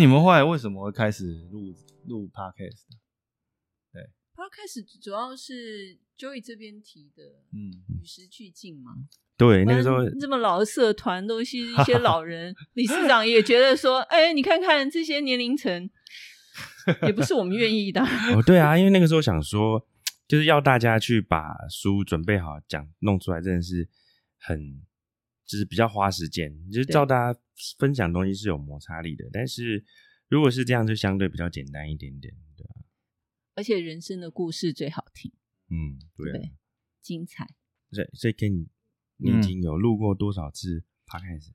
你们后来为什么会开始录录 podcast？Podcast 主要是 Joey 这边提的，嗯，与时俱进嘛。对，那个时候这么老的社团都是一些老人，理事长也觉得说，哎，你看看这些年龄层，也不是我们愿意的。哦，对啊，因为那个时候想说，就是要大家去把书准备好，讲弄出来，真的是很，就是比较花时间。就是照大家分享东西是有摩擦力的，但是如果是这样，就相对比较简单一点点，对啊，而且人生的故事最好听，嗯，对啊，对，精彩。所以所以 Ken，你嗯已经有录过多少次 podcast？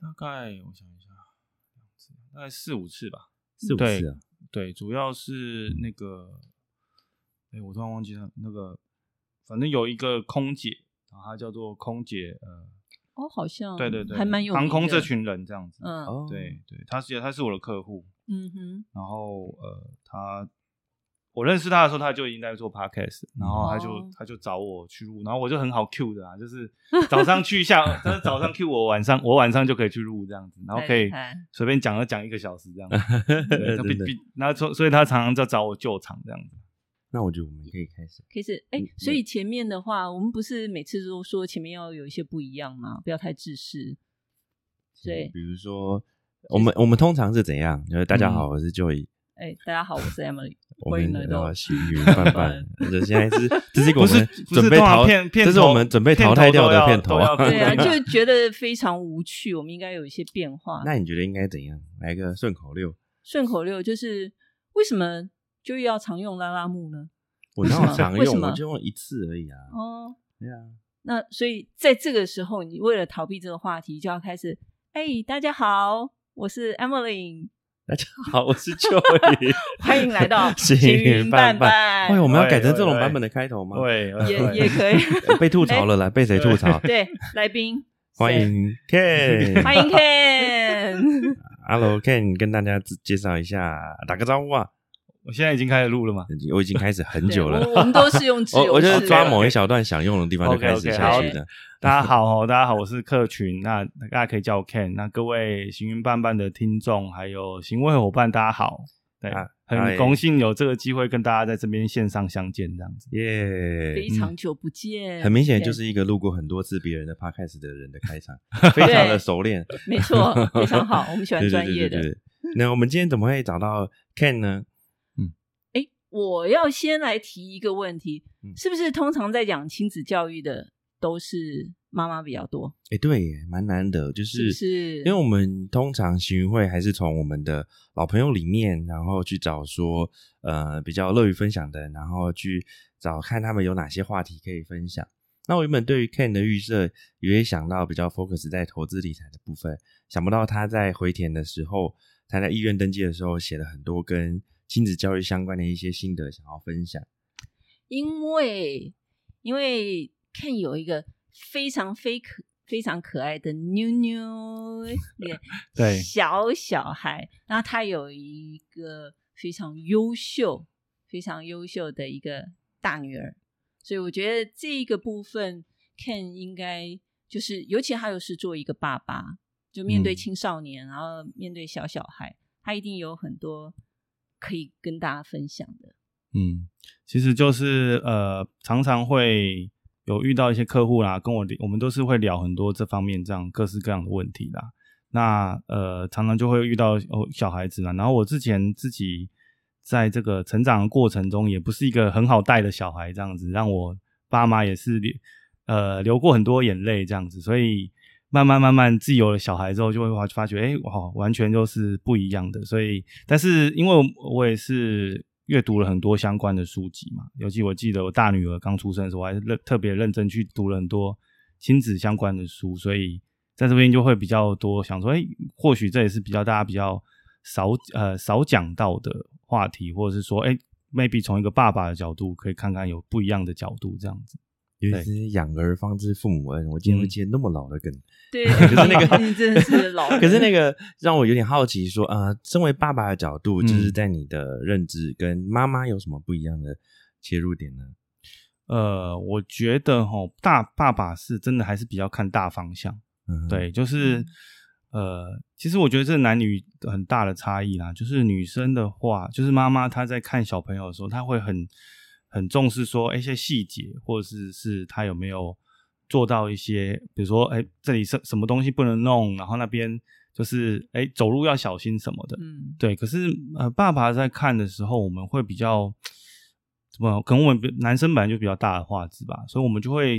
大概我想一下，两次大概四五次吧。四五次啊？对，主要是那个，哎、我突然忘记了那个，反正有一个空姐，然后她叫做空姐，呃，哦，好像对对对，还蛮有航空这群人这样子。嗯。哦，对对，他是他是我的客户，嗯哼，然后呃，他我认识他的时候，他就已经在做 podcast，然后他就、哦。他就找我去录，然后我就很好 Q 的啊，就是 早上去一下，他是早上 Q 我，晚上我晚上就可以去录这样子，然后可以随便讲了讲一个小时这样子，对，他真的。必必，然后所所以他常常在找我救场这样子。那我觉得我们可以开始。可是哎嗯，所以前面的话，我们不是每次都说前面要有一些不一样吗？不要太自私。对，比如说，我们我们通常是怎样？就是大家好，我是 Joey，哎，大家好，我是 Emily，我们欢迎来到呃行云范范，这现在是这是一 个我们不是不是准备淘，片片头这是我们准备淘汰掉的片头片头都要对啊，就觉得非常无趣，我们应该有一些变化。那你觉得应该怎样？来个顺口溜？顺口溜就是为什么就要常用拉拉木呢？我哪为什么常用？我就用一次而已啊。哦，对啊，那所以在这个时候，你为了逃避这个话题，就要开始，哎，大家好，我是 Emily，大家好，我是 Joey，欢迎来到 行云云伴伴伴。喂，我们要改成这种版本的开头吗？对，也也可以。被吐槽了来，被谁吐槽？对，来宾欢迎 Ken，欢迎 Ken。Hello Ken，跟大家自介绍一下，打个招呼啊！我现在已经开始录了嘛。我已经开始很久了，我我们都是用 自我我就是抓某一小段想用的地方就开始下去的。大家好哦，大家好，我是客群，那大家可以叫我 Ken。那各位行云伴伴的听众，还有行为伙伴，大家好。对，啊很荣幸有这个机会跟大家在这边线上相见，这样子。耶非，常久不见，很明显就是一个录过很多次别人的 podcast 的人的开场，非常的熟练，没错，非常好，我们喜欢专业的。对对对。那我们今天怎么会找到 Ken 呢？哎，我要先来提一个问题嗯，是不是通常在讲亲子教育的都是妈妈比较多？哎，对耶，蛮难得，就是不是因为我们通常行云会还是从我们的老朋友里面，然后去找说呃比较乐于分享的，然后去找看他们有哪些话题可以分享。那我原本对于 Ken 的预设，也会想到比较 focus 在投资理财的部分，想不到他在回填的时候，他在医院登记的时候写了很多跟亲子教育相关的一些心得，想要分享。因为因为 Ken 有一个非常非可非常可爱的妞妞脸 对。小小孩，然后他有一个非常优秀、非常优秀的一个大女儿，所以我觉得这一个部分 Ken 应该就是，尤其他又是做一个爸爸，就面对嗯。青少年，然后面对小小孩，他一定有很多可以跟大家分享的。嗯，其实就是呃，常常会有遇到一些客户啦，跟我我们都是会聊很多这方面这样各式各样的问题啦。那呃，常常就会遇到哦小孩子啦，然后我之前自己在这个成长的过程中，也不是一个很好带的小孩，这样子让我爸妈也是呃流过很多眼泪这样子，所以慢慢慢慢自己有了小孩之后，就会发发觉，哎，哇，完全就是不一样的。所以，但是因为我也是阅读了很多相关的书籍嘛，尤其我记得我大女儿刚出生的时候，我还认特别认真去读了很多亲子相关的书，所以在这边就会比较多想说，哎，或许这也是比较大家比较少呃少讲到的话题，或者是说，哎，maybe 从一个爸爸的角度可以看看有不一样的角度这样子。尤其是养儿方知父母恩，我今天会嗯接那么老的梗。对，可是那个 你真的是老，可是那个让我有点好奇，说啊，身为爸爸的角度，嗯就是在你的认知跟妈妈有什么不一样的切入点呢？呃，我觉得哈，大爸爸是真的还是比较看大方向。嗯，对，就是呃，其实我觉得这男女很大的差异啦。就是女生的话，就是妈妈她在看小朋友的时候，她会很很重视说一些细节，或者是是他有没有做到一些，比如说，哎，这里什什么东西不能弄，然后那边就是哎走路要小心什么的。嗯，对，可是呃，爸爸在看的时候，我们会比较怎么？可能我们男生本来就比较大的画质吧，所以我们就会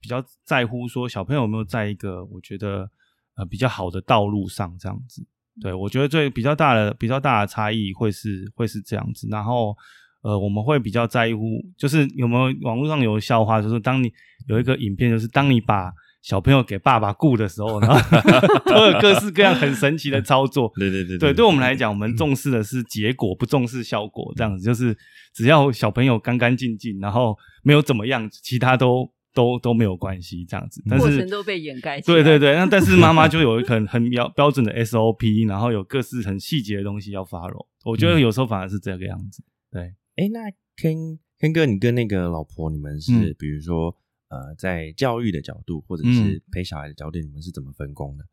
比较在乎说小朋友有没有在一个我觉得呃比较好的道路上这样子。对我觉得最比较大的比较大的差异会是会是这样子，然后呃我们会比较在乎，就是有没有网络上有笑话，就是当你有一个影片，就是当你把小朋友给爸爸雇的时候，然后 都有各式各样很神奇的操作。对对对对，对我们来讲，我们重视的是结果，不重视效果。这样子就是，只要小朋友干干净净，然后没有怎么样，其他都都都没有关系。这样子，但是过程都被掩盖。对对对，那但是妈妈就有一个很很标标准的 SOP，然后有各式很细节的东西要 follow。我觉得有时候反而是这个样子。对，哎，那 Ken Ken 哥，你跟那个老婆，你们是、嗯比如说呃，在教育的角度，或者嗯是陪小孩的角度，你们是怎么分工的？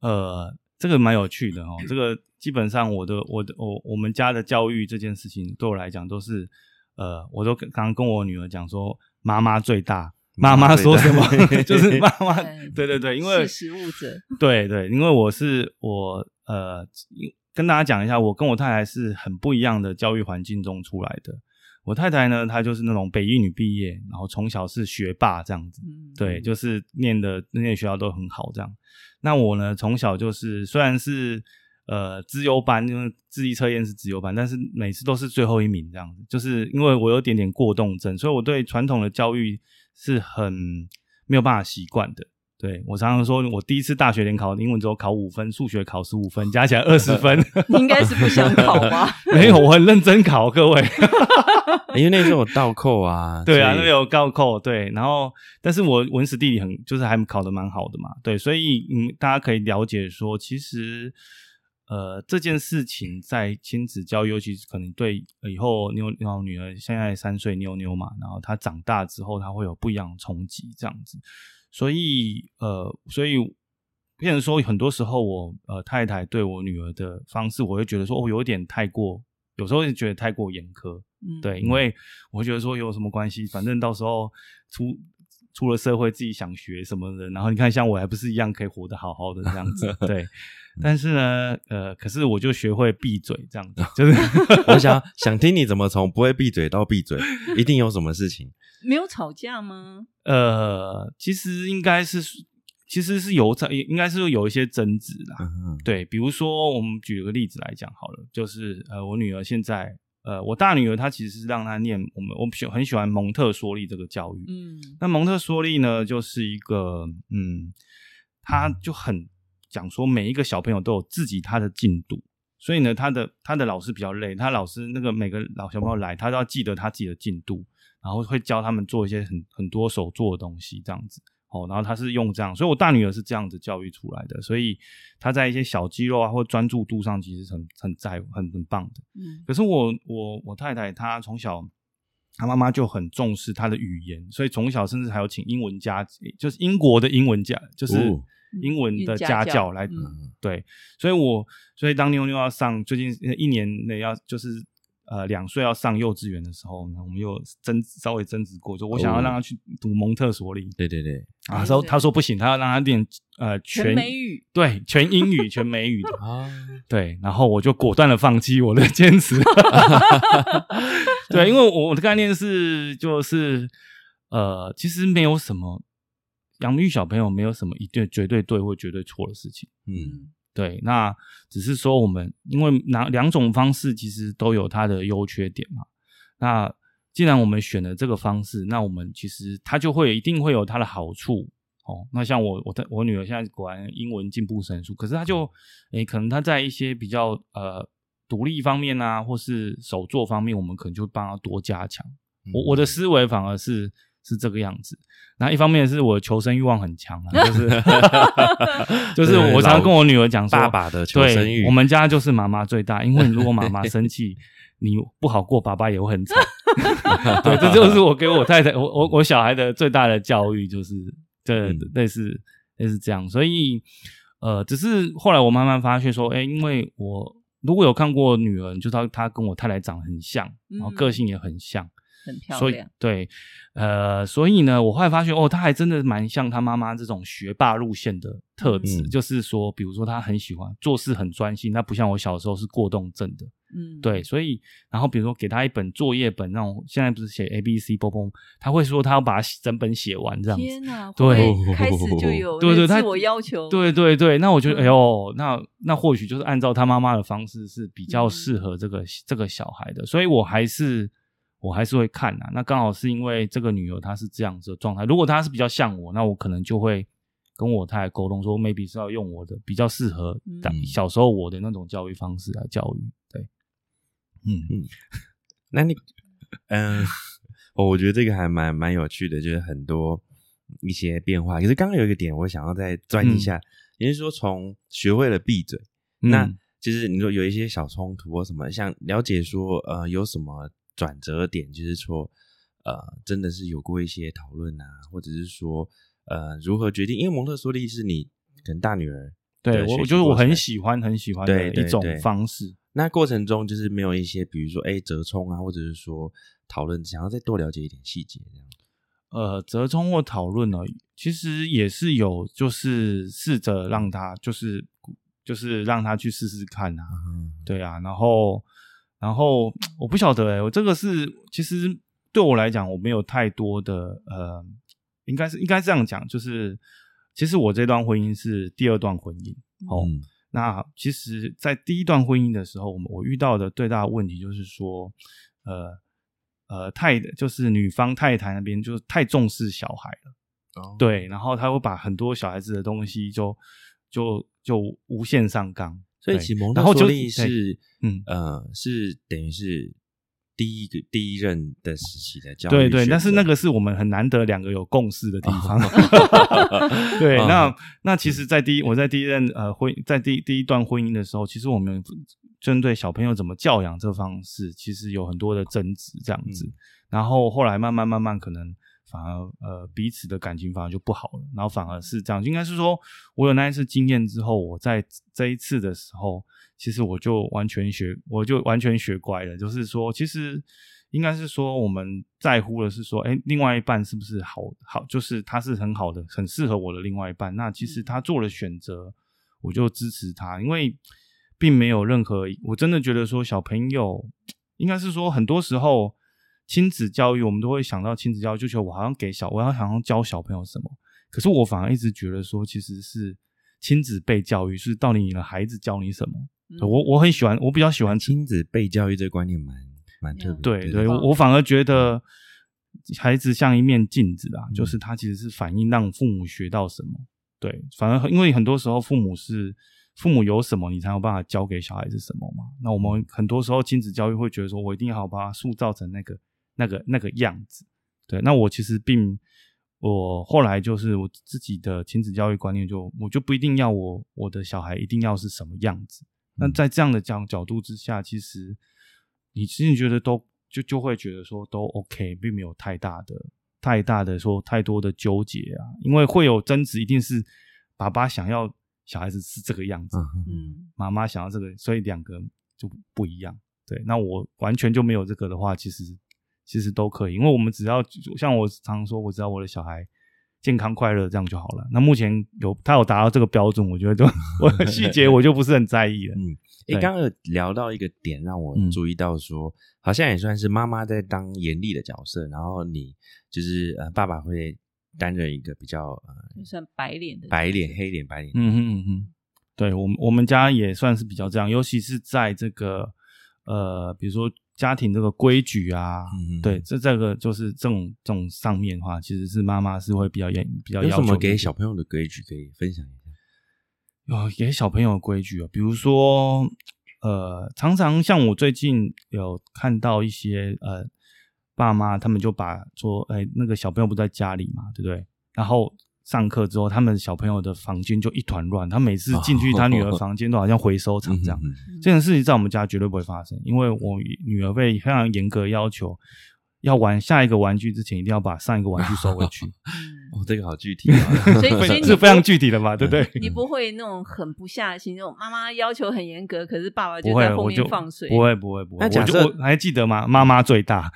呃，这个蛮有趣的哦。这个基本上我的我的我我们家的教育这件事情，对我来讲都是呃，我都跟刚刚跟我女儿讲说，妈妈最大。妈妈说什么 就是妈妈，嗯对对对，因为识时务者。对对，因为我是我呃，跟大家讲一下，我跟我太太是很不一样的教育环境中出来的。我太太呢，她就是那种北一女毕业，然后从小是学霸这样子，嗯，对，就是念的那些学校都很好这样。那我呢，从小就是虽然是呃资优班，因为智力测验是资优班，但是每次都是最后一名这样子。就是因为我有点点过动症，所以我对传统的教育是很没有办法习惯的。对我常常说，我第一次大学联考英文只有考五分，数学考十五分，加起来二十分。你 应该是不想考吧？没有，我很认真考，各位。因为那时候有倒扣啊，对啊，那边有倒扣，对，然后但是我文史地理很就是还考得蛮好的嘛，对，所以嗯，大家可以了解说，其实呃这件事情在亲子教育，尤其是可能对以后妞妞女儿现在三岁妞妞嘛，然后她长大之后，她会有不一样的冲击，这样子，所以呃，所以。变成说，很多时候我呃太太对我女儿的方式，我会觉得说，哦，有点太过，有时候会觉得太过严苛，嗯，对，因为我会觉得说有什么关系，反正到时候出出了社会自己想学什么的，然后你看像我还不是一样可以活得好好的这样子，对。但是呢，呃，可是我就学会闭嘴这样子，就是 我想想听你怎么从不会闭嘴到闭嘴，一定有什么事情。没有吵架吗？呃，其实应该是其实是有吵，应该是有一些争执啦，嗯，对，比如说我们举个例子来讲好了，就是呃，我女儿现在，呃，我大女儿她其实是让她念我们我喜很喜欢蒙特梭利这个教育，嗯那蒙特梭利呢，就是一个嗯，他就很讲说每一个小朋友都有自己他的进度，所以呢，他的他的老师比较累，他老师那个每个老小朋友来，他都要记得他自己的进度，然后会教他们做一些很很多手做的东西，这样子。哦，然后他是用这样，所以我大女儿是这样子教育出来的，所以她在一些小肌肉啊或专注度上，其实很很在乎很很棒的。嗯可是我我我太太她从小，她妈妈就很重视她的语言，所以从小甚至还有请英文家，就是英国的英文家，就是哦英文的家教来、对，所以我所以当妞妞要上最近一年内要就是呃两岁要上幼稚园的时候呢，我们又争稍微争执过，就我想要让她去读蒙特梭利。对对对，啊，说他说不行，他要让他练呃全全美语，对全英语全美语的，啊，对，然后我就果断的放弃我的坚持。对，因为我我的概念是，就是呃，其实没有什么养育小朋友没有什么一定绝对对或绝对错的事情。嗯嗯对，那只是说我们因为两两种方式其实都有它的优缺点嘛。那既然我们选了这个方式，那我们其实它就会一定会有它的好处哦。那像我我的我女儿现在果然英文进步神速，可是她就诶可能她在一些比较呃独立方面啊，或是手作方面，我们可能就会帮她多加强。我我的思维反而是是这个样子。那一方面是我求生欲望很强啊，就是 就是我常常跟我女儿讲说，爸爸的求生欲，我们家就是妈妈最大，因为如果妈妈生气，你不好过，爸爸也会很惨。对，这就是我给我太太，我我我小孩的最大的教育，就是这嗯类似类似这样，所以呃，只是后来我慢慢发现说，哎，因为我如果有看过女儿，就知道她跟我太太长得很像，然后个性也很像。很漂所以亮，对，呃，所以呢，我后来发现哦，他还真的蛮像他妈妈这种学霸路线的特质，嗯。就是说，比如说他很喜欢做事很专心，他不像我小时候是过动症的，嗯，对，所以然后比如说给他一本作业本那种，现在不是写 A B C 波波，他会说他要把整本写完这样子。天哪，对开始就有 对对他那个自我要求，对对对，那我觉得，嗯。哎呦，那那或许就是按照他妈妈的方式是比较嗯。适合这个、这个小孩的，所以我还是我还是会看呐、那刚好是因为这个女儿她是这样子的状态，如果她是比较像我，那我可能就会跟我太太沟通说，maybe 是要用我的比较适合当嗯小时候我的那种教育方式来教育。对，嗯嗯。那你，嗯、哦我觉得这个还蛮蛮有趣的，就是很多一些变化。可是刚刚有一个点，我想要再钻一下，也就是说，从学会了闭嘴，那嗯。就是你说有一些小冲突或什么，像了解说，呃，有什么转折点，就是说，呃，真的是有过一些讨论啊，或者是说，呃，如何决定？因为蒙特梭利是你可能大女儿对我就是我很喜欢很喜欢的一种对方式。那过程中就是没有一些，比如说哎折冲啊，或者是说讨论，想要再多了解一点细节这样。呃，折冲或讨论呢，其实也是有，就是试着让他，就是就是让他去试试看啊，嗯，对啊，然后然后我不晓得哎、我这个是其实对我来讲，我没有太多的呃，应该是应该这样讲，就是其实我这段婚姻是第二段婚姻哦，嗯。那其实，在第一段婚姻的时候，我们我遇到的最大的问题就是说，呃呃，太就是女方太太那边就是太重视小孩了，哦，对，然后他会把很多小孩子的东西就就就无限上纲，对所以启蒙特然后就是，嗯呃，是等于是第一个第一任的时期的教育对对，但是那个是我们很难得两个有共识的地方。对，嗯那那其实，在第一我在第一任呃婚在第第一段婚姻的时候，其实我们针对小朋友怎么教养这方式，其实有很多的争执这样子。嗯然后后来慢慢慢慢，可能反而呃彼此的感情反而就不好了，然后反而是这样，应该是说我有那一次经验之后，我在这一次的时候，其实我就完全学，我就完全学乖了，就是说，其实应该是说我们在乎的是说，哎，另外一半是不是好好，就是他是很好的，很适合我的另外一半，那其实他做了选择，我就支持他，因为并没有任何，我真的觉得说小朋友应该是说很多时候。亲子教育，我们都会想到亲子教育，就觉得我好像给小，我要好像教小朋友什么。可是我反而一直觉得说，其实是亲子被教育，是到底你的孩子教你什么。嗯我我很喜欢，我比较喜欢亲子被教育这个观念蛮蛮特别的。对对，对我我反而觉得孩子像一面镜子啊，嗯就是他其实是反映让父母学到什么。对，反而因为很多时候父母是父母有什么，你才有办法教给小孩子什么嘛。那我们很多时候亲子教育会觉得说，我一定要把它塑造成那个那个那个样子。对，那我其实并我后来就是我自己的亲子教育观念就，我就不一定要我我的小孩一定要是什么样子。那嗯在这样的角角度之下，其实你其实觉得都就就会觉得说都 OK，并没有太大的太大的说太多的纠结啊，因为会有争执，一定是爸爸想要小孩子是这个样子，嗯妈妈想要这个，所以两个就不一样。对，那我完全就没有这个的话，其实其实都可以，因为我们只要像我常说，我只要我的小孩健康快乐这样就好了。那目前有他有达到这个标准，我觉得就我的 细节我就不是很在意了。嗯，诶，对刚刚有聊到一个点，让我嗯注意到说，好像也算是妈妈在当严厉的角色，然后你就是呃，爸爸会担任一个比较呃算白脸的白脸、黑脸、白脸，嗯哼嗯哼，对我们我们家也算是比较这样，尤其是在这个呃，比如说家庭这个规矩啊，嗯对，这这个就是这种这种上面的话，其实是妈妈是会比较严比较有什么要求一点给小朋友的规矩可以分享一下？有给小朋友的规矩啊，比如说，呃，常常像我最近有看到一些呃爸妈，他们就把说，哎、那个小朋友不在家里嘛，对不对？然后上课之后，他们小朋友的房间就一团乱，他每次进去他女儿 房间都好像回收场这样。这件事情在我们家绝对不会发生，因为我女儿被非常严格要求，要玩下一个玩具之前，一定要把上一个玩具收回去。嗯哦，这个好具体啊。所以 所以是非常具体的嘛，对不对？你不会那种很不下心，那种妈妈要求很严格，可是爸爸就会在，后面放水。不会，不会，不会。我就那假设我还记得吗？妈妈最大，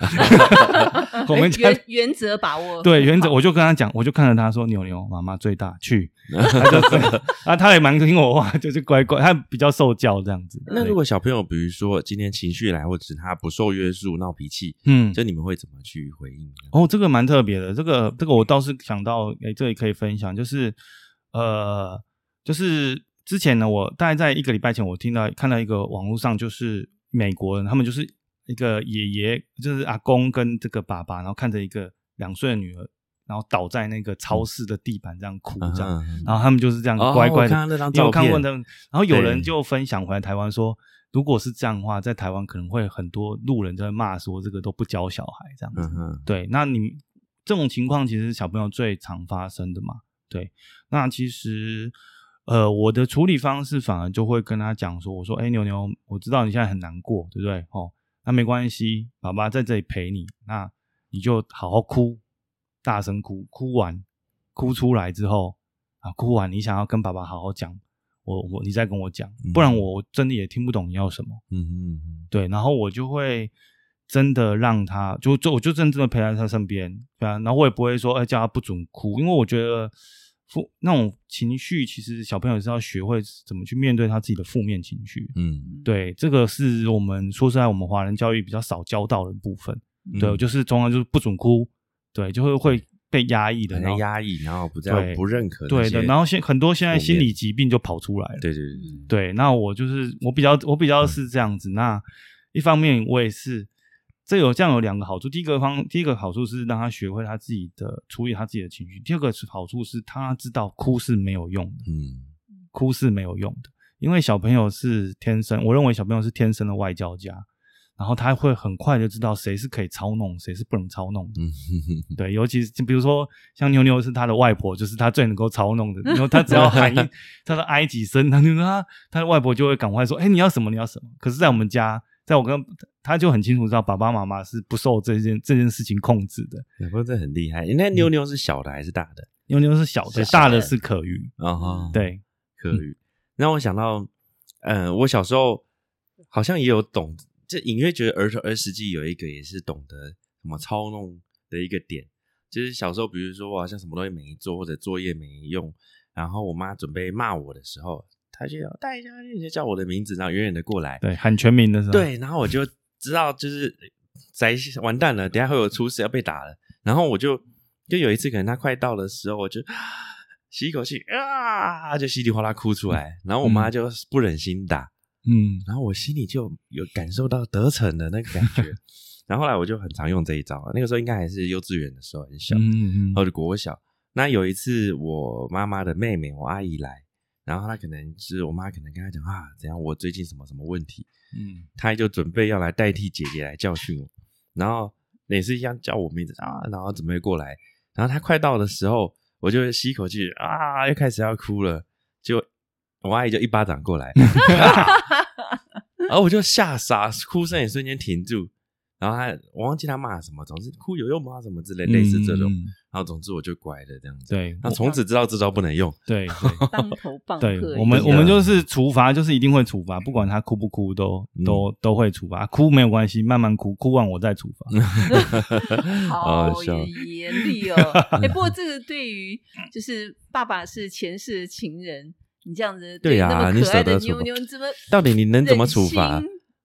我们原原则把握对原则，好我就跟他讲，我就看着他说：“牛牛，妈妈最大，去。”他就啊，他也蛮听我话，就是乖乖，他比较受教这样子。那如果小朋友，比如说今天情绪来，或者是他不受约束、闹脾气，嗯，就你们会怎么去回应呢？哦，这个蛮特别的，这个这个我倒是想到，诶，这里可以分享，就是呃，就是之前呢，我大概在一个礼拜前，我听到看到一个网络上，就是美国人，他们就是一个爷爷，就是阿公跟这个爸爸，然后看着一个两岁的女儿，然后倒在那个超市的地板这样哭这样，然后他们就是这样哦乖乖的，我看过那？然后有人就分享回来台湾说，如果是这样的话，在台湾可能会很多路人在骂说这个都不教小孩这样子。嗯，对，那你这种情况其实小朋友最常发生的嘛。对，那其实呃，我的处理方式反而就会跟他讲说，我说，哎，牛牛，我知道你现在很难过，对不对？哦，那没关系，爸爸在这里陪你，那你就好好哭，大声哭，哭完哭出来之后啊，哭完你想要跟爸爸好好讲，我我你再跟我讲，不然嗯我真的也听不懂你要什么。嗯嗯嗯哼，对，然后我就会真的让他，就就我就真正的陪在他身边，对啊，然后我也不会说，哎，叫他不准哭，因为我觉得负那种情绪，其实小朋友是要学会怎么去面对他自己的负面情绪。嗯，对，这个是我们说实在，我们华人教育比较少教到的部分。对，嗯就是通常就是不准哭，对，就会会被压抑的，很然后压抑，然后不叫对不认可那对的，然后现很多现在心理疾病就跑出来了。对对对，那我就是我比较我比较是这样子。那一方面我也是，这有这样有两个好处。第一个方第一个好处是让他学会他自己的处理他自己的情绪。第二个是好处是他知道哭是没有用的，嗯哭是没有用的，因为小朋友是天生，我认为小朋友是天生的外交家。然后他会很快就知道谁是可以操弄，谁是不能操弄的。对，尤其是就比如说像妞妞是他的外婆，就是他最能够操弄的。然后他只要喊一，他的哀几声，他就他他的外婆就会赶快说：“哎，你要什么？你要什么？”可是，在我们家，在我跟他就很清楚知道，爸爸妈妈是不受这件这件事情控制的。对，不过这很厉害。那妞妞是小的还是大的？妞妞是小的，大的是可遇。啊哈，对，可遇。让我想到，呃，我小时候好像也有懂，就隐约觉得儿童儿时记有一个也是懂得什么操弄的一个点，就是小时候，比如说我好像什么东西没做或者作业没用，然后我妈准备骂我的时候，她就要带一下去，就叫我的名字，然后远远的过来，对，喊全名的时候，，对，然后我就知道就是宅完蛋了，等下会有出事要被打了。然后我就就有一次，可能他快到的时候，我就吸一口气啊，就稀里哗啦哭出来。然后我妈就不忍心打，嗯，然后我心里就有感受到得逞的那个感觉。然后后来我就很常用这一招，那个时候应该还是幼稚园的时候，很小，嗯嗯然后就国小。那有一次，我妈妈的妹妹，我阿姨来，然后她可能是我妈可能跟她讲啊，怎样我最近什么什么问题，嗯她就准备要来代替姐姐来教训我，然后也是一样叫我名字啊，然后准备过来，然后她快到的时候，我就吸一口气啊，又开始要哭了，就我阿姨就一巴掌过来，啊然后我就吓傻，哭声也瞬间停住。然后他，我忘记他骂什么，总之哭有用吗？什么之类，类似这种。然后总之我就乖了这样子。对，那从此知道这招不能用。对对。当头棒对喝，我们，我们就是处罚，就是一定会处罚，不管他哭不哭，都嗯都都会处罚。哭没有关系，慢慢哭，哭完我再处罚。好严厉哦！哎，不过这个对于就是爸爸是前世的情人，你这样子对呀那么你可爱的舍得处罚妞妞，你怎么到底你能怎么处罚？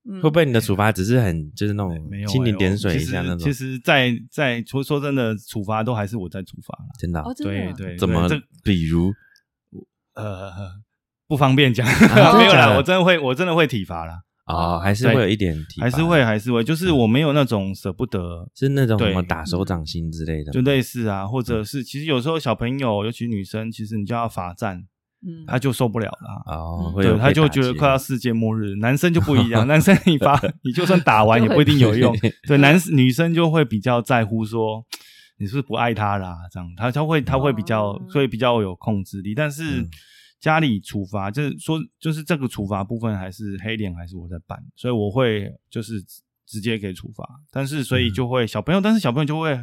嗯。会不会你的处罚只是很就是那种没有蜻蜓欸点水一下那种？其实在，在说说真的，处罚都还是我在处罚了。真的对对，怎么？比如？呃不方便讲，啊 没有啦，我真的会，我真的会体罚啦，哦，还是会有一点体罚，还是会还是会，就是我没有那种舍不得，是那种什么打手掌心之类的，就类似啊，或者是其实有时候小朋友，尤其女生，其实你就要罚站，嗯，她就受不了了。哦，嗯对，他就觉得快要世界末日。男生就不一样，男生你发，你就算打完 也不一定有用。对，男女生就会比较在乎说 你是不是不爱他啦，这样他他会他会比较，哦所以比较有控制力。但是嗯家里处罚，就是说，就是这个处罚部分还是黑脸还是我在办，所以我会就是直接给处罚。但是所以就会小朋友，但是小朋友就会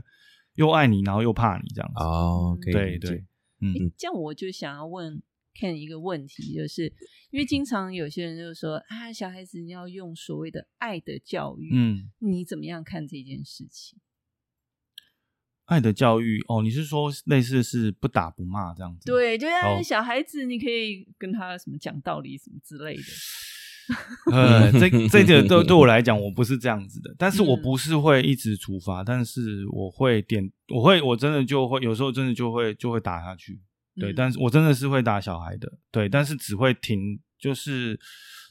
又爱你，然后又怕你这样子。哦，可以对对，嗯诶这样我就想要问 Ken 一个问题，就是因为经常有些人就说啊，小孩子你要用所谓的爱的教育，嗯，你怎么样看这件事情？爱的教育哦，你是说类似是不打不骂这样子？，对，就是哦小孩子，你可以跟他什么讲道理什么之类的。呃，这这个对对我来讲，我不是这样子的，但是我嗯不是会一直处罚，但是我会点，我会我真的就会有时候真的就会就会打下去，对，嗯但是我真的是会打小孩的，对，但是只会停，就是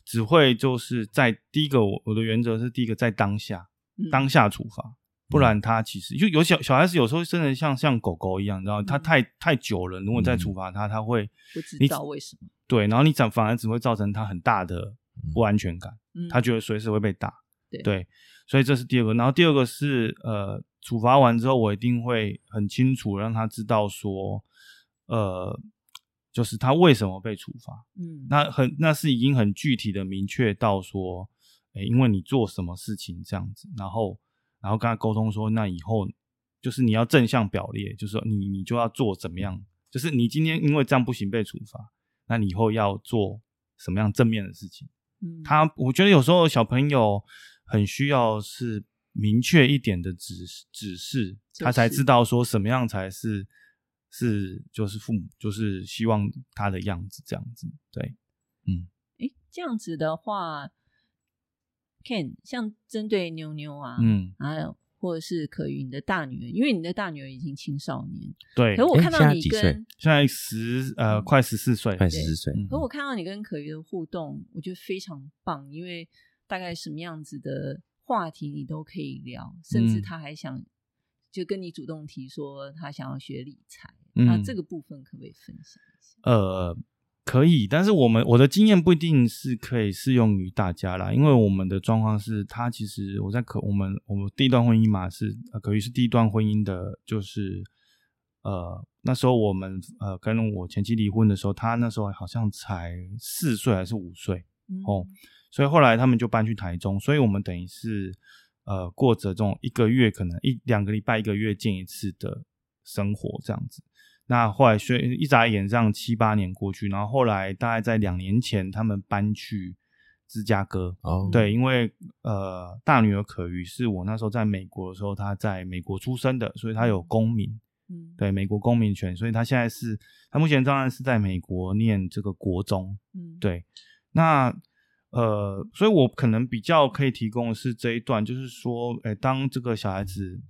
只会就是在第一个我我的原则是第一个在当下嗯当下处罚，不然他其实就有小小孩子有时候真的像像狗狗一样，你知道，他嗯太太久了，如果你再处罚他，他会不知道为什么，对，然后你反反而只会造成他很大的不安全感。嗯，他觉得随时会被打，对所以这是第二个。然后第二个是呃，处罚完之后，我一定会很清楚让他知道说，呃，就是他为什么被处罚。嗯，那很那是已经很具体的明确到说，诶，因为你做什么事情这样子，然后然后跟他沟通说，那以后就是你要正向表列，就是说你你就要做怎么样，就是你今天因为这样不行被处罚，那你以后要做什么样正面的事情。嗯他我觉得有时候小朋友很需要是明确一点的指指示，他才知道说什么样才是是就是父母就是希望他的样子这样子，对，嗯。诶，这样子的话，Ken 像针对妞妞啊，嗯，还有或者是可云的大女儿，因为你的大女儿已经青少年，对可，我看到你跟在几岁，现在十呃嗯快十四岁，快十四岁，嗯可我看到你跟可云的互动，我觉得非常棒，因为大概什么样子的话题你都可以聊，甚至嗯。他还想就跟你主动提说他想要学理财，嗯那这个部分可不可以分享一下？呃，可以，但是我们我的经验不一定是可以适用于大家啦，因为我们的状况是，他其实我在可我们我们第一段婚姻嘛是呃可以是第一段婚姻的，就是呃那时候我们呃跟我前妻离婚的时候，他那时候好像才四岁还是五岁嗯哦，所以后来他们就搬去台中，所以我们等于是呃过着这种一个月可能一两个礼拜一个月见一次的生活这样子。那后来所以一眨眼这样七八年过去，然后后来大概在两年前，他们搬去芝加哥。哦，对，因为呃，大女儿可瑜是我那时候在美国的时候，她在美国出生的，所以她有公民，嗯，对美国公民权，所以她现在是她目前当然是在美国念这个国中。嗯，对，那呃，所以我可能比较可以提供的是这一段，就是说，诶，当这个小孩子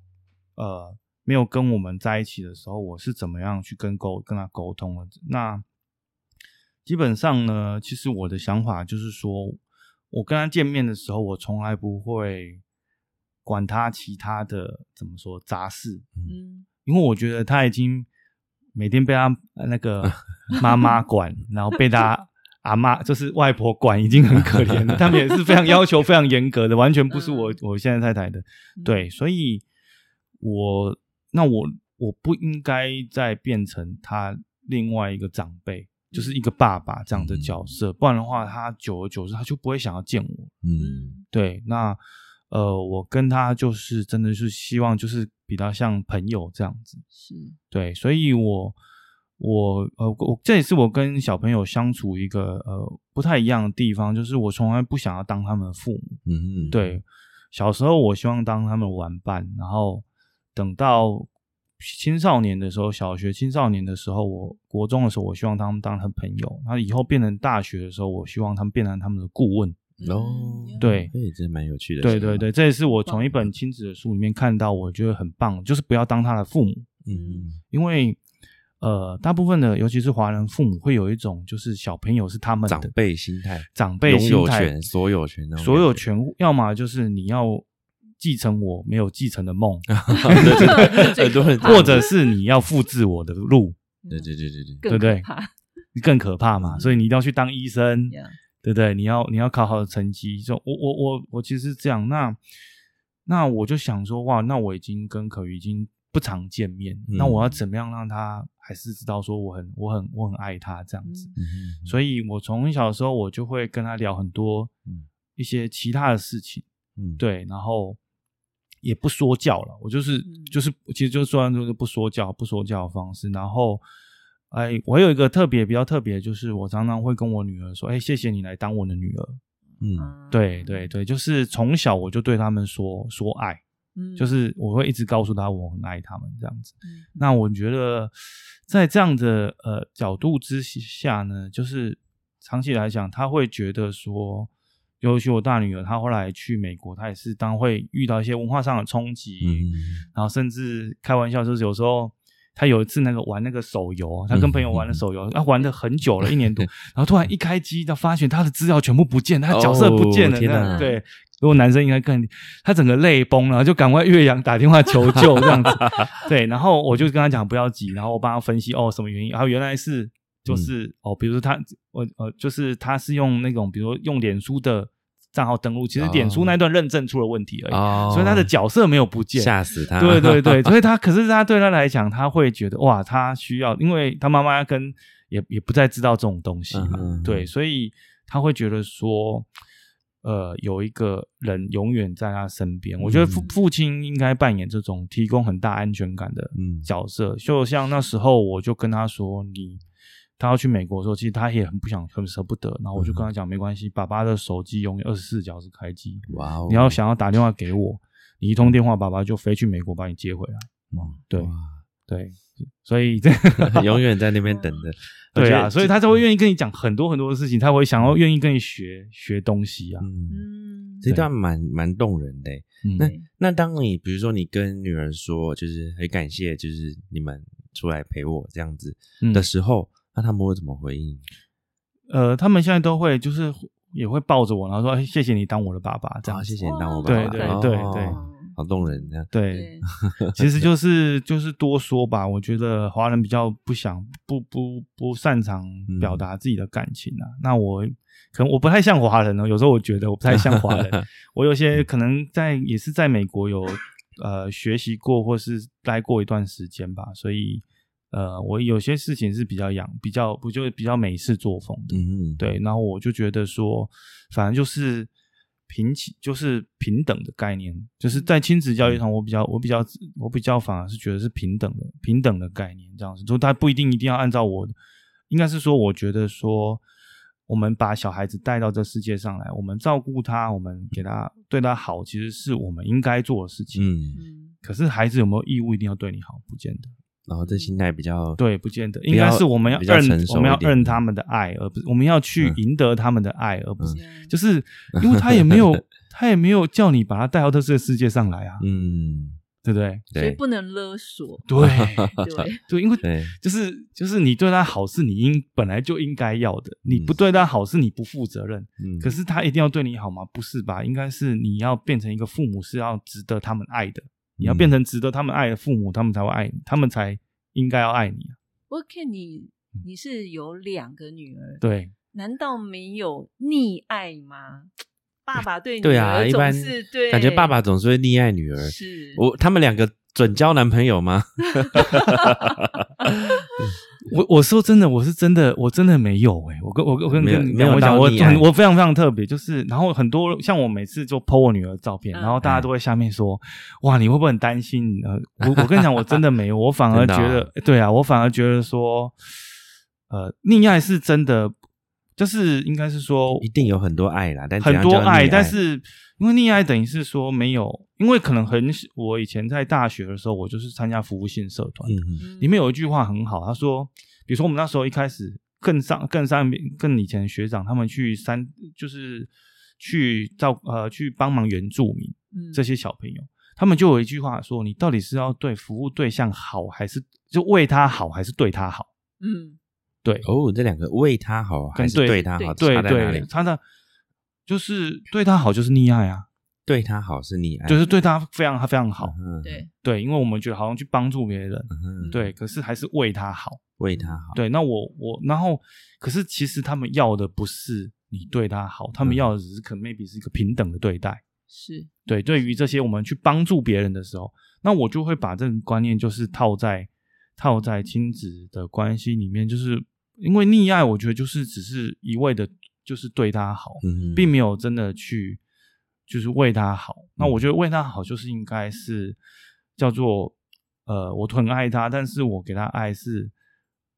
呃没有跟我们在一起的时候，我是怎么样去跟沟跟他沟通的？那基本上呢，其实我的想法就是说，我跟他见面的时候，我从来不会管他其他的怎么说杂事，嗯。因为我觉得他已经每天被他呃那个妈妈管，然后被他阿妈就是外婆管，已经很可怜了。他们也是非常要求非常严格的，完全不是我、嗯我现在太太的。嗯对，所以我那我我不应该再变成他另外一个长辈，就是一个爸爸这样的角色，不然的话，他久而久之他就不会想要见我。嗯嗯对，那呃，我跟他就是真的是希望就是比较像朋友这样子。是对，所以我我呃我这也是我跟小朋友相处一个呃不太一样的地方，就是我从来不想要当他们的父母。嗯嗯，对，小时候我希望当他们玩伴，然后等到青少年的时候，小学青少年的时候，我国中的时候，我希望他们当他朋友，然后以后变成大学的时候，我希望他们变成他们的顾问。哦嗯，对这也真蛮有趣的，对对，对，这也是我从一本亲子的书里面看到，我觉得很棒，就是不要当他的父母，嗯因为呃，大部分的尤其是华人父母会有一种就是小朋友是他们长辈心态，长辈心态有权、所有权所有权，要么就是你要继承我没有继承的梦，很多人或者是你要复制我的路，对对对对对，对不对可怕更可怕嘛。嗯所以你一定要去当医生对不对？你要你要考好的成绩。就我我我我其实是这样，那那我就想说，哇，那我已经跟可瑜已经不常见面，嗯那我要怎么样让他还是知道说我很我很我很爱他这样子？嗯嗯所以我从小的时候我就会跟他聊很多嗯一些其他的事情。嗯，对，然后也不说教了，我就是、嗯就是其实就算说就是不说教不说教的方式，然后。哎，我有一个特别比较特别，就是我常常会跟我女儿说：“哎，谢谢你来当我的女儿。嗯嗯对对，对，就是从小我就对他们说说爱，嗯就是我会一直告诉他我很爱他们这样子。嗯那我觉得在这样的呃角度之下呢，就是长期来讲，他会觉得说，尤其我大女儿，她后来去美国，她也是当会遇到一些文化上的冲击，嗯然后甚至开玩笑，就是有时候。她有一次那个玩那个手游，她跟朋友玩的手游，她玩的很久了，一年多，然后突然一开机，她发现她的资料全部不见，她角色不见了，对。如果男生应该更，他整个泪崩了，就赶快岳阳打电话求救这样子。对，然后我就跟他讲不要急，然后我帮他分析哦什么原因，然后原来是就是、哦，比如说他我呃就是他是用那种比如说用脸书的账号登录，其实脸书那段认证出了问题而已，哦，所以他的角色没有不见。吓死他，对对对，所以他可是他对他来讲，他会觉得哇，他需要，因为他妈妈跟也也不再知道这种东西嘛，嗯。对，所以他会觉得说，呃，有一个人永远在他身边。我觉得父嗯父亲应该扮演这种提供很大安全感的嗯角色。就像那时候，我就跟他说，你他要去美国的时候，其实他也很不想，很舍不得。然后我就跟他讲，没关系，爸爸的手机永远二十四小时开机。哇哦，你要想要打电话给我，你一通电话，爸爸就飞去美国把你接回来。对对，所以这 永远在那边等着。对啊，所以他才会愿意跟你讲很多很多的事情，他会想要愿意跟你学学东西啊。嗯，嗯这段蛮蛮动人的欸。嗯那那当你比如说你跟女儿说，就是很感谢，就是你们出来陪我这样子嗯的时候，那他们会怎么回应？呃，他们现在都会就是也会抱着我，然后说哎谢谢你当我的爸爸这样。谢谢你当我爸爸，对对哦对对好动人这样。对，其实就是就是多说吧。我觉得华人比较不想不不不擅长表达自己的感情啊。那我可能我不太像华人哦，有时候我觉得我不太像华人。我有些可能在也是在美国有呃学习过或是待过一段时间吧，所以呃我有些事情是比较洋比较不就是比较美式作风的。嗯，对，然后我就觉得说，反正就是平起，就是平等的概念，就是在亲子教育上，我比较，我比较，我比较反而是觉得是平等的，平等的概念这样子，就他不一定一定要按照我，应该是说，我觉得说，我们把小孩子带到这世界上来，我们照顾他，我们给他对他好，其实是我们应该做的事情。嗯，嗯可是孩子有没有义务一定要对你好？不见得。然后这心态比较对，不见得，应该是我们要认，我们要认他们的爱，而不是我们要去嗯赢得他们的爱，而不是嗯就是因为他也没有，他也没有叫你把他带到这个世界上来啊，嗯，对不对？对所以不能勒索。对对，对，因为，就是就是你对他好是你应本来就应该要的，你不对他好是你不负责任。嗯，可是他一定要对你好吗？不是吧？应该是你要变成一个父母是要值得他们爱的，你要嗯变成值得他们爱的父母，他们才会爱你，他们才应该要爱你啊。我看你你是有两个女儿，对，难道没有溺爱吗？爸爸对女对啊，儿总一般是对，感觉爸爸总是会溺爱女儿。是我他们两个准交男朋友吗？我我说真的，我是真的，我真的没有哎、我跟我跟我跟你没有讲我讲，我非常非常特别，就是然后很多像我每次就 PO 我女儿的照片，嗯然后大家都会下面说，哇，你会不会很担心？呃，我我跟你讲，我真的没有，我反而 觉得，啊对啊，我反而觉得说，呃，溺爱是真的，就是应该是说一定有很多爱啦，但怎很多爱，但是因为溺爱等于是说没有，因为可能很我以前在大学的时候，我就是参加服务性社团，嗯嗯。里面有一句话很好，他说，比如说我们那时候一开始更上更上面更以前的学长，他们去山就是去照呃去帮忙原住民嗯。这些小朋友，他们就有一句话说，你到底是要对服务对象好，还是就为他好，还是对他好？嗯对，哦，这两个为他好还是跟对对他好，对差在哪里？对，？他的就是对他好就是溺爱啊，对他好是溺爱，就是对他非常他非常好，嗯，对，对，因为我们觉得好像去帮助别人，嗯，对，可是还是为他好。为他好，对，那我我然后，可是其实他们要的不是你对他好，他们嗯。要的只是可能 maybe 是一个平等的对待。是。对，对于这些我们去帮助别人的时候，那我就会把这个观念就是套在套在亲子的关系里面，就是因为溺爱，我觉得就是只是一味的，就是对他好，嗯，并没有真的去就是为他好。那我觉得为他好就是应该是叫做呃，我很爱他，但是我给他爱是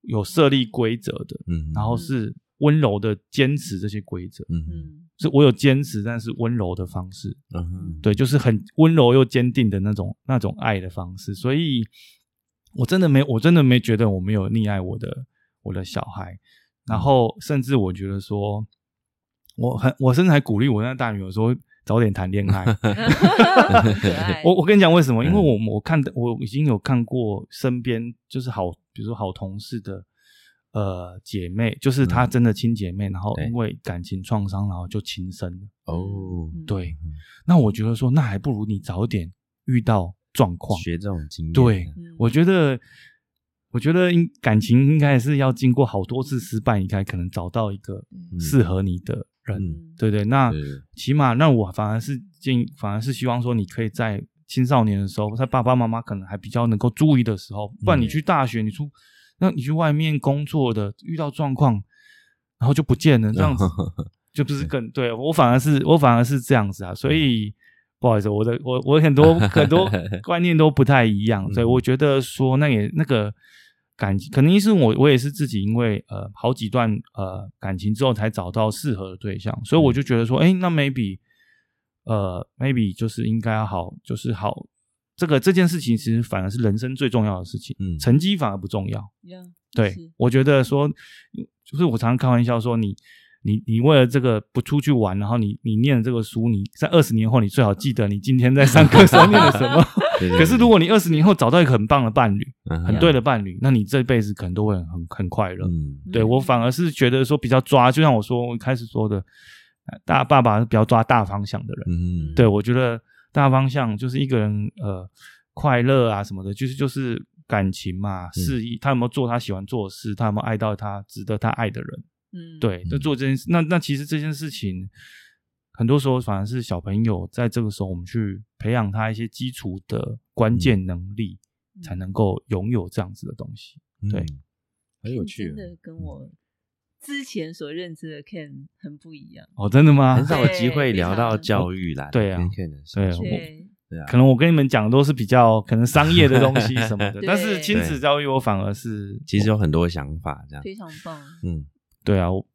有设立规则的，嗯，然后是温柔的坚持这些规则，嗯嗯是我有坚持，但是温柔的方式，嗯哼，对，就是很温柔又坚定的那种那种爱的方式。所以，我真的没，我真的没觉得我没有溺爱我的我的小孩。然后，甚至我觉得说，我很，我甚至还鼓励我那大女儿说，早点谈恋爱。我我跟你讲为什么？因为嗯我我看的我已经有看过身边就是好，比如说好同事的呃姐妹，就是她真的亲姐妹，然后因为感情创伤，然后就轻生了。哦，嗯对，那我觉得说，那还不如你早点遇到状况。学这种经验，对，嗯我觉得，我觉得应感情应该是要经过好多次失败，你才可能找到一个嗯。适合你的人，嗯。对不对？那起码，那我反而是建议，反而是希望说，你可以在青少年的时候，在爸爸妈妈可能还比较能够注意的时候，不然你去大学，你出，那你去外面工作的遇到状况，然后就不见了，这样子 就不是更对我反而是我反而是这样子啊，所以不好意思，我的我我很多很多 观念都不太一样，所以我觉得说那也那个感情，可能是我我也是自己因为呃好几段呃感情之后才找到适合的对象，所以我就觉得说，哎，那 maybe 呃 maybe 就是应该要好，就是好。这个这件事情其实反而是人生最重要的事情，嗯成绩反而不重要。呀对，我觉得说，就是我常常开玩笑说，你你你你为了这个不出去玩，然后你你念了这个书，你在二十年后，你最好记得你今天在上课时候念了什么。对对可是如果你二十年后找到一个很棒的伴侣，嗯很对的伴侣，那你这辈子可能都会很很很快乐。嗯对我反而是觉得说比较抓，就像我说我开始说的，呃大爸爸是比较抓大方向的人。嗯对我觉得大方向就是一个人呃快乐啊什么的，就是就是感情嘛，事业，他有没有做他喜欢做的事，他有没有爱到他值得他爱的人，嗯，对，就嗯做这件事。那那其实这件事情，很多时候反而是小朋友在这个时候，我们去培养他一些基础的关键能力，嗯才能够拥有这样子的东西。对嗯很有趣真，的跟我之前所认知的 Ken 很不一样。哦，真的吗很？少有机会聊到教育啦，对啊跟 Ken 的对对，对啊，可能我跟你们讲的都是比较可能商业的东西什么的，但是亲子教育我反而是其实有很多想法这样，非常棒。嗯对啊，我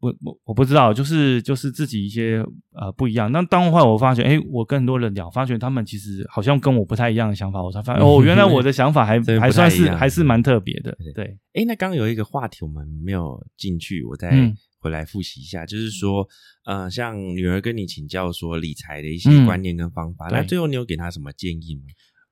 我我我不知道，就是就是自己一些呃不一样。那当后来我发现，哎，我跟很多人聊，发觉他们其实好像跟我不太一样的想法，我才发现 哦，原来我的想法还还算是还是蛮特别的。对对，哎，那刚刚有一个话题我们没有进去，我再嗯回来复习一下，就是说，呃，像女儿跟你请教说理财的一些嗯观念跟方法，对那最后你有给她什么建议吗？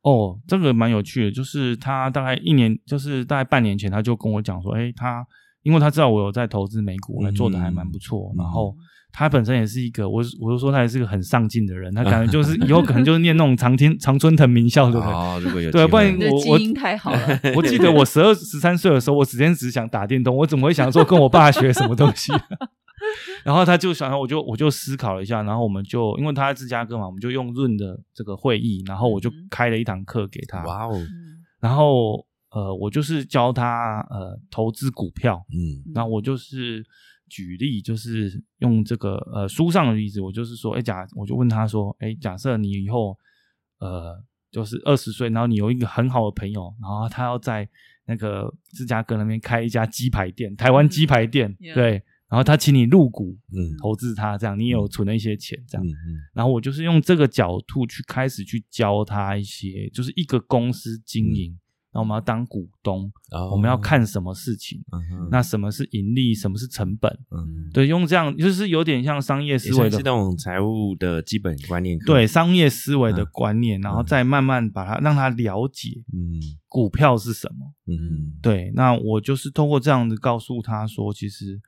哦，这个蛮有趣的，就是她大概一年，就是大概半年前，她就跟我讲说，哎，他因为他知道我有在投资美股，我做的还蛮不错，嗯。然后。他本身也是一个，我我就说他也是个很上进的人，他感觉就是 以后可能就是念那种常青常春藤名校的人，哦，如果有 对不然我我基因太好了，我记得我十二十三岁的时候，我之前只想打电动，我怎么会想说跟我爸学什么东西？然后他就想，我就我就思考了一下，然后我们就因为他在芝加哥嘛，我们就用润的这个会议，然后我就嗯。开了一堂课给他，哇哦，嗯。然后呃，我就是教他呃投资股票，嗯。那我就是举例，就是用这个呃书上的例子，我就是说，哎假，我就问他说，哎，假设你以后呃就是二十岁，然后你有一个很好的朋友，然后他要在那个芝加哥那边开一家鸡排店，台湾鸡排店，嗯对，然后他请你入股嗯。投资他，这样你也有存了一些钱，这样，嗯嗯。然后我就是用这个角度去开始去教他一些，就是一个公司经营，然后我们要当股东，哦我们要看什么事情。嗯那什么是盈利，什么是成本？嗯对，用这样就是有点像商业思维的是那种财务的基本观念课，对商业思维的嗯观念，然后再慢慢把它让他了解嗯股票是什么。嗯对，那我就是通过这样子告诉他说，其实，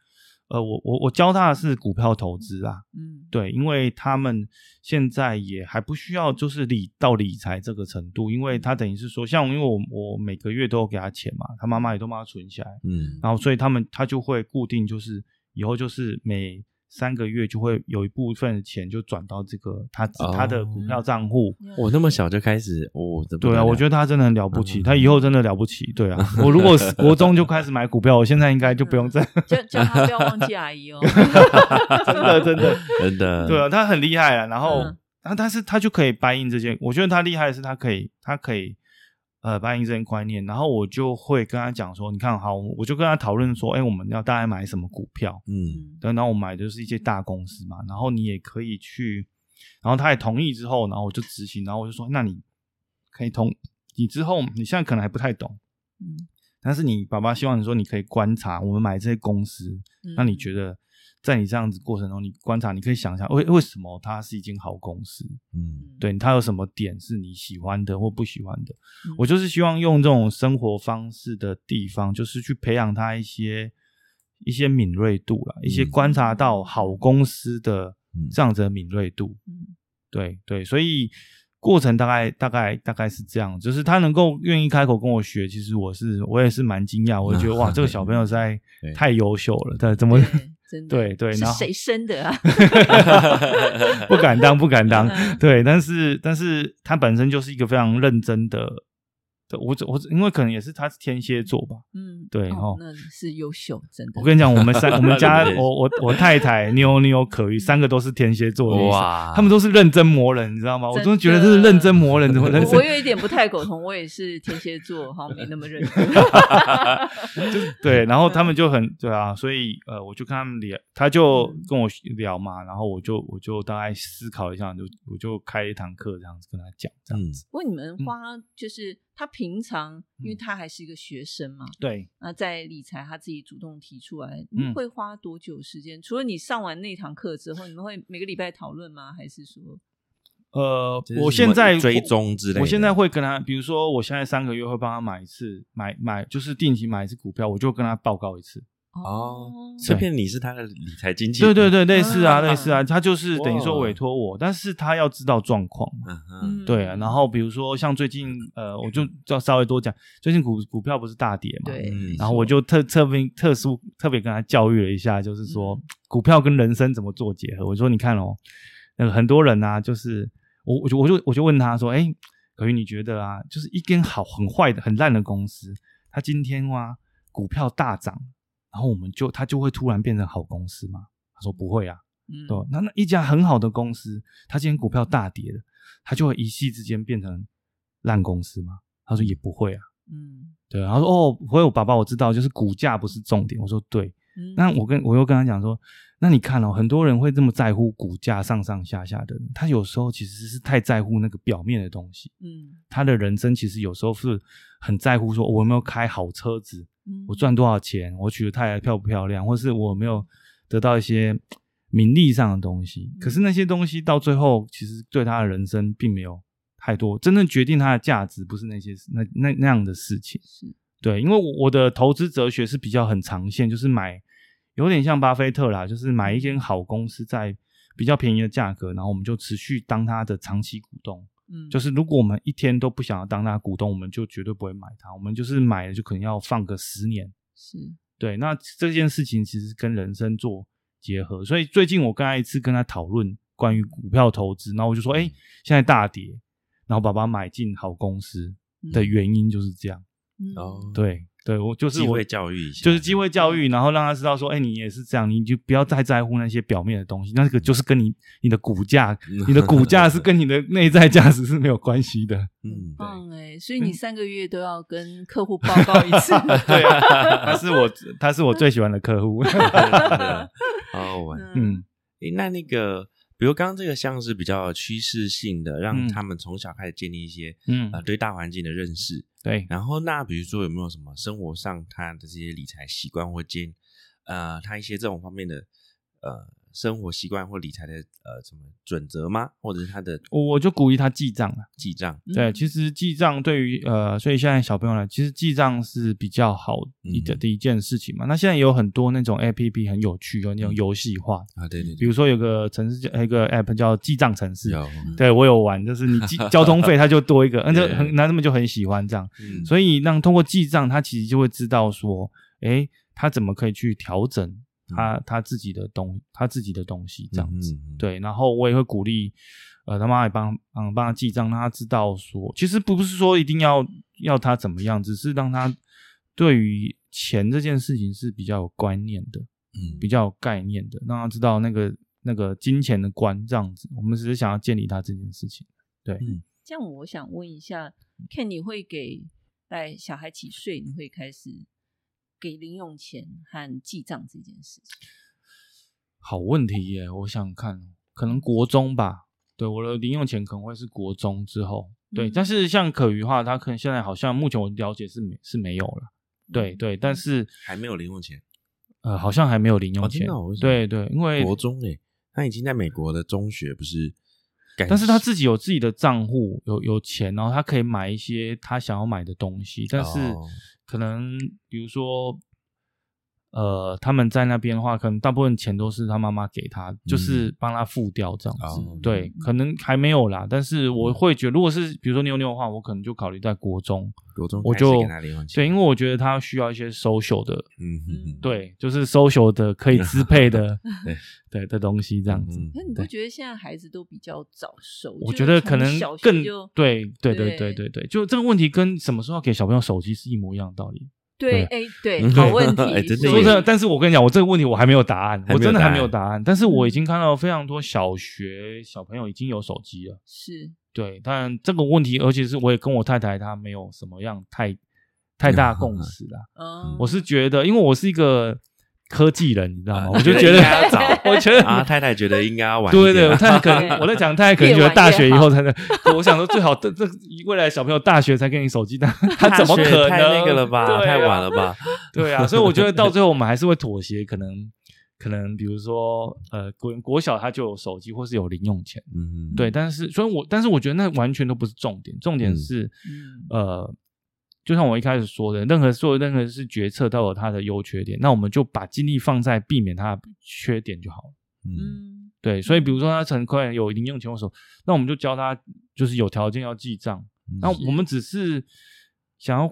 呃，我我我教他的是股票投资啊，嗯。对，因为他们现在也还不需要就是理到理财这个程度，因为他等于是说，像因为我我每个月都有给他钱嘛，他妈妈也都帮他存起来，嗯。然后所以他们他就会固定就是以后就是每三个月就会有一部分钱就转到这个他哦他的股票账户。我那么小就开始，我、哦、对啊，我觉得得他真的很了不起，嗯他以后真的了不起。对啊，我如果是国中就开始买股票，我现在应该就不用再叫叫他不要忘记阿姨哦。真的真的。真的 对啊，他很厉害啊。然后但是他就可以掰印这些，我觉得他厉害的是他可以，他可以呃白银这些观念。然后我就会跟他讲说，你看好，我就跟他讨论说，哎，我们要大概买什么股票？嗯嗯对，然后我买的就是一些大公司嘛。然后你也可以去，然后他也同意之后，然后我就执行，然后我就说，那你可以同你之后，你现在可能还不太懂。嗯但是你爸爸希望你说你可以观察我们买这些公司，嗯那你觉得在你这样子过程中，你观察，你可以想象为为什么它是一间好公司？嗯对，它有什么点是你喜欢的或不喜欢的？嗯我就是希望用这种生活方式的地方，就是去培养他一些一些敏锐度啦，一些嗯观察到好公司的嗯这样子的敏锐度。嗯对对，所以过程大概大概大概是这样，就是他能够愿意开口跟我学，其实我是我也是蛮惊讶，我就觉得 哇，这个小朋友实在太优秀了，对，怎么对真的对对然后是谁生的啊？不敢当不敢当嗯，对，但是但是他本身就是一个非常认真的，对我我因为可能也是他是天蝎座吧，嗯，对哦，哦那是优秀，真的。我跟你讲，我们三我们 家我我我太太妞妞可玉三个都是天蝎座的，哇他们都是认真磨人，你知道吗？我真真的觉得这是认真磨人，怎么认真我我？有一点不太苟同，我也是天蝎座，好像没那么认真。对，然后他们就很对啊，所以呃，我就跟他们聊，他就嗯跟我聊嘛，然后我就我就大概思考一下，就我就开一堂课这样子跟他讲，这样嗯子。不过你们花就是他平常，因为嗯他还是一个学生嘛，对，那在理财他自己主动提出来，会花多久时间？除了你上完那堂课之后，你们会每个礼拜讨论吗？还是说，呃，我现在追踪之类的我现在会跟他，比如说我现在三个月会帮他买一次，买买就是定期买一次股票，我就跟他报告一次。哦，这对。片你是他的理财经纪人，对对对，类似啊，啊。类似啊，他就是等于说委托我，但是他要知道状况嘛。嗯，对啊，然后比如说像最近呃，我就要稍微多讲，最近股股票不是大跌嘛，对，嗯然后我就特特别特殊特别跟他教育了一下，就是说、嗯。股票跟人生怎么做结合。我说你看哦，那个很多人啊，就是我我就我就我就问他说，哎，可云你觉得啊，就是一间好很坏的很烂的公司，他今天哇股票大涨，然后我们就他就会突然变成好公司吗？他说不会啊，嗯对，那那一家很好的公司，它今天股票大跌了，它就会一夕之间变成烂公司吗？他说也不会啊。嗯对，然后说哦，不会，我爸爸我知道，就是股价不是重点。我说对，嗯，那我跟我又跟他讲说，那你看哦，很多人会这么在乎股价上上下下的，他有时候其实是太在乎那个表面的东西。嗯他的人生其实有时候是很在乎，说我有没有开好车子，嗯我赚多少钱，我娶的太太漂不漂亮，或是我有没有得到一些名利上的东西。可是那些东西到最后，其实对他的人生并没有太多真正决定他的价值，不是那些那那那样的事情。是对，因为我我的投资哲学是比较很长线，就是买有点像巴菲特啦，就是买一间好公司在比较便宜的价格，然后我们就持续当他的长期股东。嗯。就是如果我们一天都不想要当那股东，我们就绝对不会买它，我们就是买了就可能要放个十年。是。对，那这件事情其实跟人生做结合，所以最近我跟他一次跟他讨论关于股票投资，然后我就说，哎、现在大跌，然后爸爸买进好公司的原因就是这样。嗯。哦，，对，对我就是我机会教育一下，就是机会教育，然后让他知道说，哎、你也是这样，你就不要再在乎那些表面的东西，那个就是跟你你的股价，你的股价 是跟你的内在价值是没有关系的。嗯，棒哎，所以你三个月都要跟客户报告一次，对啊，他是我他是我最喜欢的客户。对好好玩。嗯，诶，那那个，比如刚刚这个像是比较趋势性的，让嗯。他们从小开始建立一些嗯。呃对大环境的认识。对，然后那比如说有没有什么生活上他的这些理财习惯或建呃他一些这种方面的呃生活习惯或理财的呃什么准则吗？或者是他的我我就鼓励他记账啊。记账？对，其实记账对于呃，所以现在小朋友来，其实记账是比较好一的嗯的一件事情嘛。那现在有很多那种 A P P 很有趣，有那种游戏化的，啊，对对对，比如说有个城市叫一个 App 叫记账城市，有，对我有玩，就是你记 交通费它就多一个，那就对很那他们就很喜欢这样，嗯，所以让通过记账，他其实就会知道说，哎，他怎么可以去调整他他自己的东他自己的东西这样子。嗯，嗯，对，然后我也会鼓励，呃，他妈也帮帮帮他记账，让他知道说，其实不是说一定要要他怎么样，只是让他对于钱这件事情是比较有观念的，嗯比较有概念的，让他知道那个那个金钱的观这样子。我们只是想要建立他这件事情。对，嗯这样我想问一下，Ken，你会给带小孩几岁你会开始给零用钱和记账这件事情？好问题耶，我想想看，可能国中吧。对，我的零用钱可能会是国中之后。对，嗯但是像可余的话，他可能现在好像目前我了解是没是没有了。对嗯对，但是还没有零用钱，呃，好像还没有零哦用钱。对对，因为国中诶，他已经在美国的中学不是，但是他自己有自己的账户，有有钱，然后他可以买一些他想要买的东西，但是哦可能比如说，呃，他们在那边的话，可能大部分钱都是他妈妈给他，就是帮他付掉这样子。哦对，可能还没有啦，但是我会觉得，如果是比如说妞妞的话，我可能就考虑在国中，国中我就对，因为我觉得他需要一些 social 的，嗯嗯嗯，对，就是 social 的可以支配的 对，对的东西这样子。嗯你不觉得现在孩子都比较早熟？我觉得可能更对对对对对对对，就这个问题跟什么时候要给小朋友手机是一模一样的道理。对，哎，对，嗯好问题。哎真的所以耶说真的，但是我跟你讲，我这个问题我还没有答案，我真的还没有答案。但是我已嗯经看到非常多小学小朋友已经有手机了。是对，但这个问题，而且是我也跟我太太她没有什么样太太大共识啦。嗯，我是觉得，因为我是一个科技人，你知道吗？啊我就觉得要早，我觉得啊，太太觉得应该要晚，对对，太太可能我在讲，太太可能觉得大学以后才能。我想说，最好这这未来小朋友大学才给你手机，但他怎么可能？太那个了吧，太晚了吧？对啊，所以我觉得到最后我们还是会妥协，可能可能比如说呃国国小他就有手机或是有零用钱，嗯，对，但是所以我但是我觉得那完全都不是重点，重点嗯是、嗯呃。就像我一开始说的，任何做任何事决策都有它的优缺点，那我们就把精力放在避免它的缺点就好了。嗯嗯，对，所以比如说他很快有零用钱的时候，那我们就教他就是有条件要记账。嗯那我们只是想要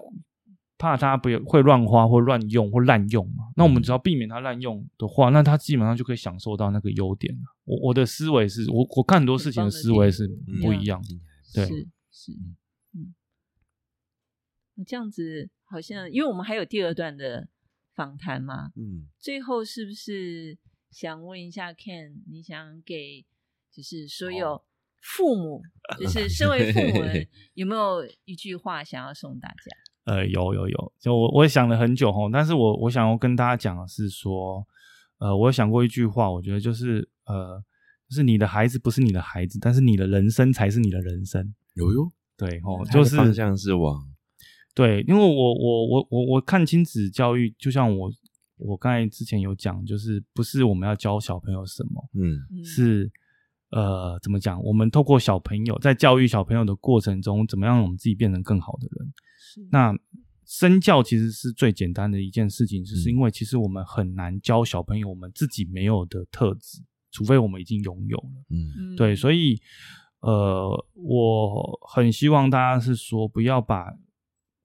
怕他不要会乱花或乱用或滥用嘛。那我们只要避免他滥用的话，那他基本上就可以享受到那个优点了。我我的思维是我我看很多事情的思维是不一样的。对是这样子好像，因为我们还有第二段的访谈嘛，嗯，最后是不是想问一下 Ken，你想给就是所有父母，就是身为父母，有没有一句话想要送大家？呃，有有有，就我我也想了很久吼，但是我我想要跟大家讲的是说，呃，我有想过一句话，我觉得就是呃，就是你的孩子不是你的孩子，但是你的人生才是你的人生。有哟，对哦，就是的方向是往对，因为我我我我我看亲子教育，就像我我刚才之前有讲，就是不是我们要教小朋友什么，嗯嗯，是呃怎么讲？我们透过小朋友在教育小朋友的过程中，怎么样让我们自己变成更好的人？是那身教其实是最简单的一件事情，就是嗯因为其实我们很难教小朋友我们自己没有的特质，除非我们已经拥有了。嗯嗯对，所以呃，我很希望大家是说，不要把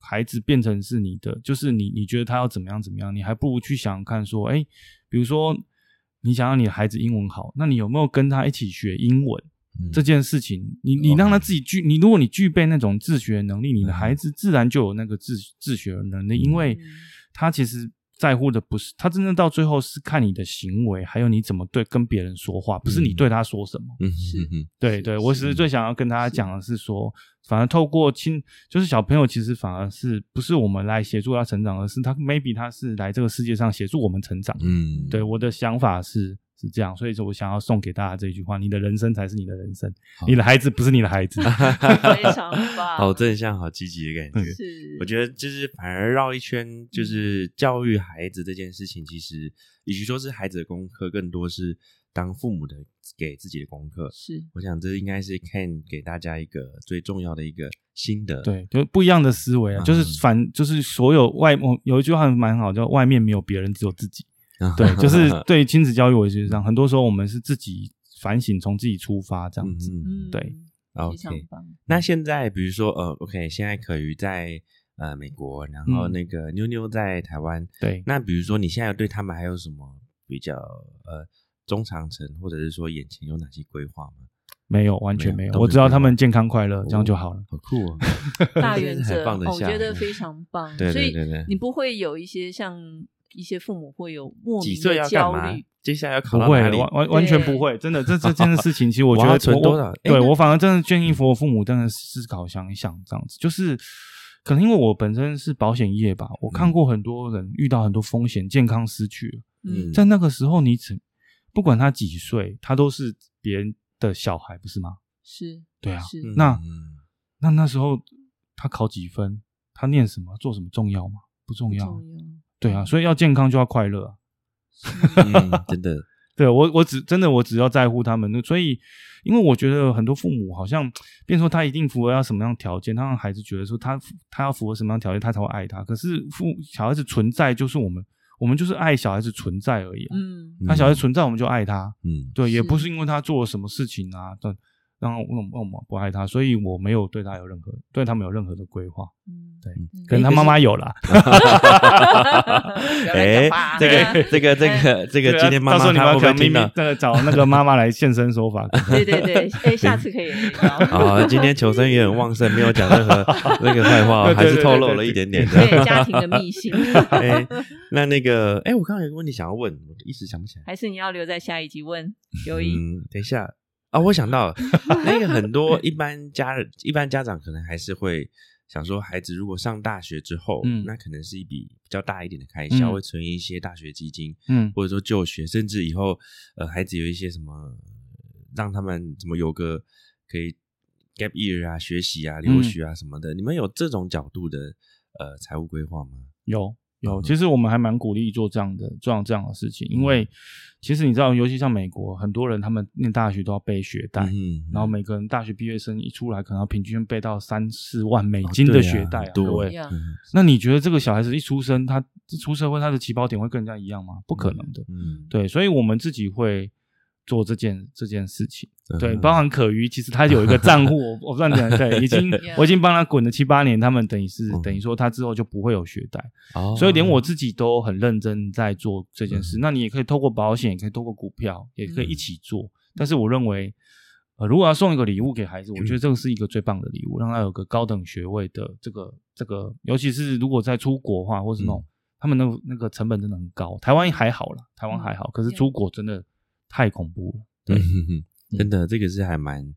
孩子变成是你的，就是你你觉得他要怎么样怎么样，你还不如去想想看，说，哎，比如说你想要你的孩子英文好，那你有没有跟他一起学英文？嗯。这件事情，你你让他自己具，你如果你具备那种自学能力，你的孩子自然就有那个自自学的能力，因为嗯。他其实在乎的不是他真正到最后是看你的行为，还有你怎么对跟别人说话，不是你嗯。对他说什么。嗯是。嗯嗯对对，我是只是最想要跟大家讲的是说，反而透过亲，就是小朋友其实反而是不是我们来协助他成长，而是他 maybe 他是来这个世界上协助我们成长。嗯，对，我的想法是是这样，所以说我想要送给大家这句话：你的人生才是你的人生，你的孩子不是你的孩子。非常棒，好正向、好积极的感觉。是，我觉得就是反而绕一圈，就是教育孩子这件事情，其实与其说是孩子的功课，更多是当父母的给自己的功课。是我想这应该是 Ken 给大家一个最重要的一个心得。，对，就不一样的思维啊，就是嗯反，就是所有外，我有一句话蛮好，叫“外面没有别人，只有自己”。对，就是对亲子教育，我觉得这样。很多时候我们是自己反省，从自己出发这样子。嗯非常 OK 棒，那现在比如说呃，OK，现在可瑜在呃美国，然后嗯那个妞妞在台湾。对，那比如说你现在对他们还有什么比较呃中长程，或者是说眼前有哪些规划吗？没有，完全没有。我没有都没规划只要他们健康快乐，这样就好了。好酷哦！大原则，哦我觉得非常棒。对所以对对对你不会有一些像一些父母会有莫名的焦虑。？接下来要考不会，到哪里？完完完全不会，真的，这这件事情，其实我觉 得我存多少我对我反而真的建议我父母真的思考想一想，这样子，就是可能因为我本身是保险业吧，我看过很多人遇到很多风险，健康失去了，嗯在那个时候，你只不管他几岁，他都是别人的小孩，不是吗？是，对啊那嗯那那时候他考几分，他念什么，做什么重要吗？不重要。重要。对啊，所以要健康就要快乐啊。嗯，真的，对我，我只真的我只要在乎他们，所以，因为我觉得很多父母好像，变成说他一定符合要什么样的条件，他让孩子觉得说他他要符合什么样的条件，他才会爱他。可是父小孩子存在就是我们，我们就是爱小孩子存在而已啊。嗯，他小孩子存在，我们就爱他。嗯对，也不是因为他做了什么事情啊，但让我们我们不爱他，所以我没有对他有任何对他们有任何的规划。嗯，对嗯可能他妈妈有啦。不要来哎讲吧，这个这个这个这个，今天妈到时候你妈她会不们可秘密会听到？那个找那个妈妈来现身说法。对对对，哎，下次可以聊。哦，今天求生欲很旺盛，没有讲任何那个坏话还是透露了一点点的。对家庭的秘辛，哎，那那个，哎，我刚刚有个问题想要问，我一时想不起来。还是你要留在下一集问有一？嗯，等一下啊，我想到了那个很多一般家人、一般家长可能还是会想说，孩子如果上大学之后，嗯那可能是一笔比较大一点的开销，嗯会存一些大学基金，嗯或者说就学，甚至以后呃孩子有一些什么，让他们怎么有个可以 gap year 啊、学习啊、留学啊什么的，你们有这种角度的呃财务规划吗？有有，嗯其实我们还蛮鼓励做这样的这样这样的事情，因为其实你知道，尤其像美国，很多人他们念大学都要背学贷，嗯，然后每个人大学毕业生一出来，可能要平均背到三四万美金的学贷啊，对各位。那你觉得这个小孩子一出生，他出社会，他的起跑点会跟人家一样吗？不可能的。嗯，对，所以我们自己会做这件这件事情。对，嗯包含可鱼，其实他有一个账户，我我不知道你讲对，已经 我已经帮他滚了七八年，他们等于是嗯等于说他之后就不会有学贷。哦所以连我自己都很认真在做这件事。嗯那你也可以透过保险，也可以透过股票，也可以嗯一起做。但是我认为，呃，如果要送一个礼物给孩子，我觉得这个是一个最棒的礼物，让他有个高等学位的这个这个，尤其是如果在出国的话，或是那种、嗯他们那那个成本真的很高。台湾还好啦，台湾还好，可是出国真的太恐怖了。对，嗯哼哼真的，这个是还蛮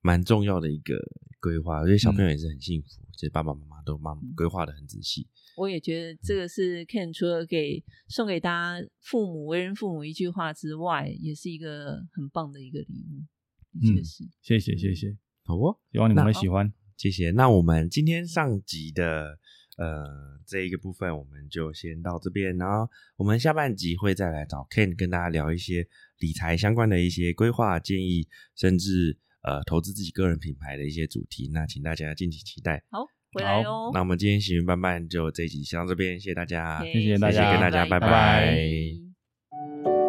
蛮重要的一个规划，我觉得小朋友也是很幸福，其实爸爸妈妈都帮规划的很仔细。我也觉得这个是 Ken 除了给送给大家父母为人父母一句话之外，也是一个很棒的一个礼物，的确嗯是。谢谢谢谢，好哦，希望你们会喜欢。谢谢。那我们今天上集的呃这一个部分，我们就先到这边，然后我们下半集会再来找 Ken 跟大家聊一些理财相关的一些规划建议，甚至呃投资自己个人品牌的一些主题。那请大家敬请期待。好，回来好哦。那我们今天行云伴伴就这一集先到这边，谢谢大家谢谢大谢谢跟大家，拜拜拜拜